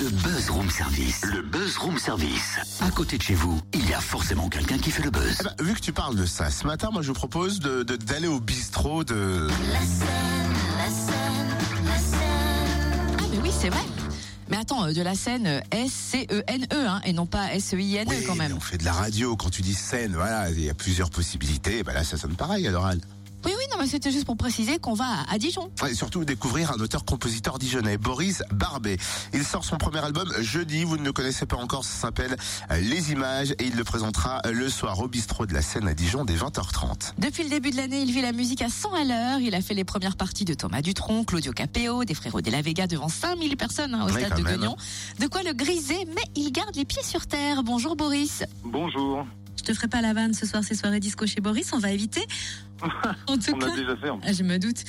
Le Buzz Room Service. Le Buzz Room Service. À côté de chez vous, il y a forcément quelqu'un qui fait le buzz. Eh ben, vu que tu parles de ça, ce matin, moi je vous propose de de- d'aller au bistrot de. Ah mais oui, c'est vrai. Mais attends, euh, de la scène euh, S-C-E-N-E, hein, et non pas S-E-I-N-E Oui, quand mais même. on fait de la radio. Quand tu dis scène, voilà, il y a plusieurs possibilités. Ben là, ça sonne pareil à l'oral. Oui, oui, non, mais c'était juste pour préciser qu'on va à- à Dijon. Et surtout découvrir un auteur-compositeur dijonnais, Boris Barbet. Il sort son premier album jeudi, vous ne le connaissez pas encore, ça s'appelle Les Images et il le présentera le soir au bistrot de la Seine à Dijon dès 20h30. Depuis le début de l'année, il vit la musique à 100 à l'heure. Il a fait les premières parties de Thomas Dutronc, Claudio Capéo, des frérots de la Vega devant 5000 personnes hein, au Oui, stade de. Guignon. De quoi le griser, mais il garde les pieds sur terre. Bonjour Boris. Bonjour. Je te ferai pas la vanne ce soir, c'est soirée disco chez Boris, on va éviter. En tout On cas, l'a déjà fait. en. Ah, je me doute.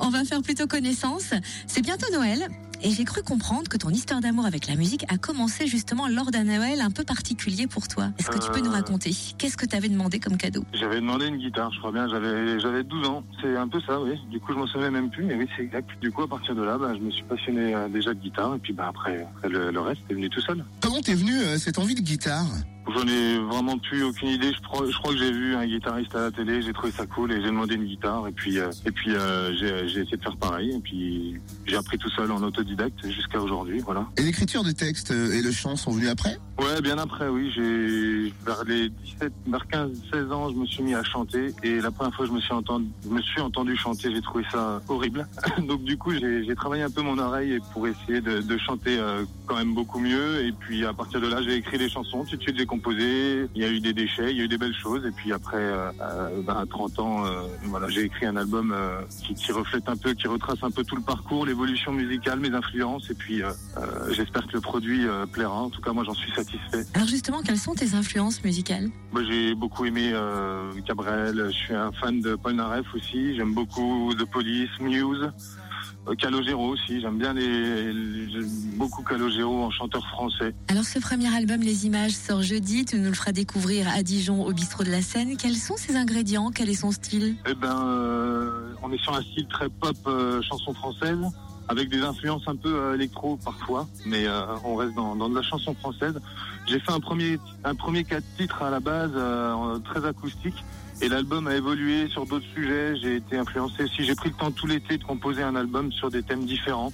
On va faire plutôt connaissance. C'est bientôt Noël. Et j'ai cru comprendre que ton histoire d'amour avec la musique a commencé justement lors d'un Noël un peu particulier pour toi. Est-ce que tu peux Euh. nous raconter? Qu'est-ce que t'avais demandé comme cadeau? J'avais demandé une guitare, je crois bien. J'avais j'avais 12 ans. C'est un peu ça, oui. Du coup, je m'en souviens même plus, mais oui, c'est exact. Du coup, à partir de là, bah, je me suis passionné euh, déjà de guitare. Et puis, bah, après, après, le, le reste est venu tout seul. Comment t'es venu euh, cette envie de guitare? J'en ai vraiment plus aucune idée. Je crois, je crois que j'ai vu un guitariste à la télé, j'ai trouvé ça cool et j'ai demandé une guitare. Et puis, euh, et puis euh, j'ai j'ai essayé de faire pareil. Et puis, j'ai appris tout seul en autodidacte jusqu'à aujourd'hui. Voilà. Et l'écriture de texte euh, et le chant sont venus après? Ouais, bien après, oui. J'ai vers les 17, vers 15, 16 ans, je me suis mis à chanter et la première fois que je me suis entendu, je me suis entendu chanter, j'ai trouvé ça horrible. Donc du coup, j'ai j'ai travaillé un peu mon oreille pour essayer de, de chanter euh, quand même beaucoup mieux. Et puis à partir de là, j'ai écrit des chansons. Tout de suite, j'ai composé. Il y a eu des déchets, il y a eu des belles choses. Et puis après, euh, euh, ben, à 30 ans, euh, voilà, j'ai écrit un album euh, qui, qui reflète un peu, qui retrace un peu tout le parcours, l'évolution musicale, mes influences. Et puis, j'espère que le produit plaira. En tout cas, moi, j'en suis satisfait. Alors justement, quelles sont tes influences musicales? Moi, j'ai beaucoup aimé Cabrel. Je suis un fan de Paul Naref aussi. J'aime beaucoup The Police, Muse, Calogero aussi. J'aime bien les, les- j'aime beaucoup Calogero en chanteur français. Alors ce premier album Les Images sort jeudi, tu nous le feras découvrir à Dijon au bistrot de la Seine. Quels sont ses ingrédients? Quel est son style? Eh ben, euh, on est sur un style très pop, euh, chanson française, avec des influences un peu euh, électro parfois, mais euh, on reste dans, dans de la chanson française. J'ai fait un premier, un premier quatre titres à la base, euh, très acoustique. Et l'album a évolué sur d'autres sujets. J'ai été influencé aussi. J'ai pris le temps tout l'été de composer un album sur des thèmes différents.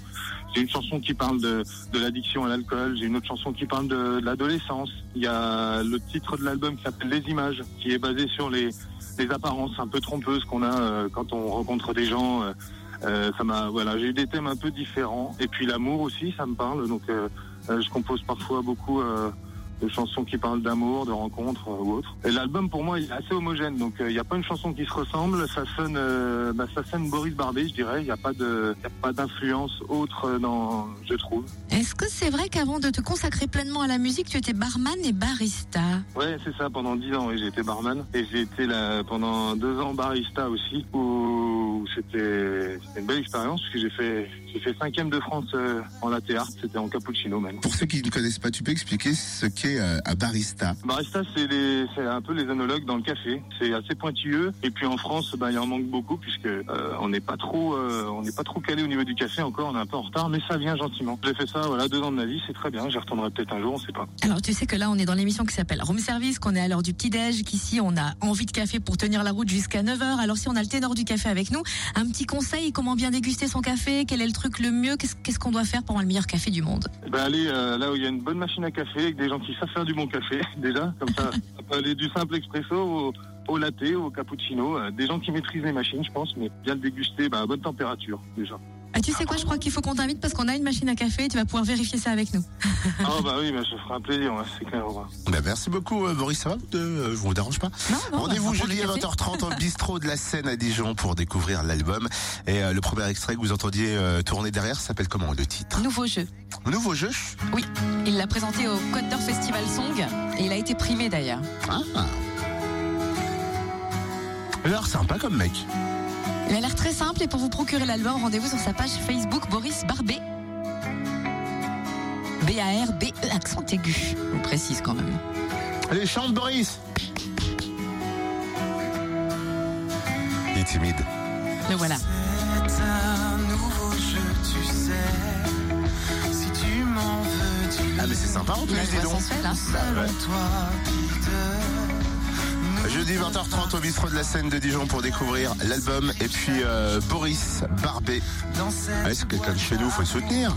J'ai une chanson qui parle de, de l'addiction à l'alcool. J'ai une autre chanson qui parle de, de l'adolescence. Il y a le titre de l'album qui s'appelle Les Images, qui est basé sur les, les apparences un peu trompeuses qu'on a euh, quand on rencontre des gens. Euh, euh, ça m'a, voilà, j'ai eu des thèmes un peu différents. Et puis l'amour aussi, ça me parle. Donc, euh, euh, je compose parfois beaucoup euh, de chansons qui parlent d'amour, de rencontres euh, ou autres. Et l'album, pour moi, il est assez homogène. Donc, euh, il n'y a pas une chanson qui se ressemble. Ça sonne, euh, bah, ça sonne Boris Barbet, je dirais. Il n'y a pas de, il y a pas d'influence autre dans, je trouve. Est-ce que c'est vrai qu'avant de te consacrer pleinement à la musique, tu étais barman et barista? Ouais, c'est ça. Pendant dix ans, oui, j'ai été barman et j'ai été là pendant deux ans barista aussi, où c'était c'était une belle expérience parce que j'ai fait j'ai fait cinquième de France euh, en latte art. C'était en cappuccino même. Pour ceux qui ne connaissent pas, tu peux expliquer ce qu'est euh, un barista? Barista, c'est un peu les analogues dans le café. C'est assez pointilleux. Et puis en France, bah, il en manque beaucoup puisque euh, on n'est pas trop, euh, on n'est pas trop calé au niveau du café encore. On est un peu en retard, mais ça vient gentiment. J'ai fait ça, voilà, deux ans de ma vie, c'est très bien. J'y retournerai peut-être un jour, on sait pas. Alors tu sais que là on est dans l'émission qui s'appelle Room Service, qu'on est à l'heure du petit-déj, qu'ici on a envie de café pour tenir la route jusqu'à 9h. Alors si on a le ténor du café avec nous, un petit conseil, comment bien déguster son café, quel est le truc le mieux, qu'est-ce qu'on doit faire pour avoir le meilleur café du monde? Ben allez euh, là où il y a une bonne machine à café avec des gens qui savent faire du bon café déjà, comme ça, ça peut aller du simple expresso au, latte, au cappuccino, euh, des gens qui maîtrisent les machines, je pense, mais bien le déguster bah, à bonne température déjà. Ah, Tu sais quoi, je crois qu'il faut qu'on t'invite parce qu'on a une machine à café et tu vas pouvoir vérifier ça avec nous. Ah bah oui, bah, ça fera un plaisir, ouais, c'est clair. ouais. Ben, Merci beaucoup, euh, Boris. Ça va vous, euh, Je vous dérange pas Non, non, Rendez-vous prendre jeudi à café. 20h30 au bistrot de la Seine à Dijon pour découvrir l'album. Et euh, le premier extrait que vous entendiez euh, tourner derrière s'appelle comment le titre? Nouveau jeu. Nouveau jeu? Oui, il l'a présenté au Côte d'Or Festival Song et il a été primé d'ailleurs. Ah. Alors sympa comme mec. Il a l'air très simple et pour vous procurer l'album, rendez-vous sur sa page Facebook Boris Barbet. B-A-R-B-E accent aigu. On précise quand même. Allez, chante Boris Il est timide. Le voilà. C'est un nouveau jeu, tu sais. Si tu m'en veux, Ah mais c'est sympa en plus, dis donc. sensuelle, hein. Jeudi 20h30 au bistrot de la scène de Dijon pour découvrir l'album et puis euh, Boris Barbet. Ah, c'est quelqu'un de chez nous, faut le soutenir?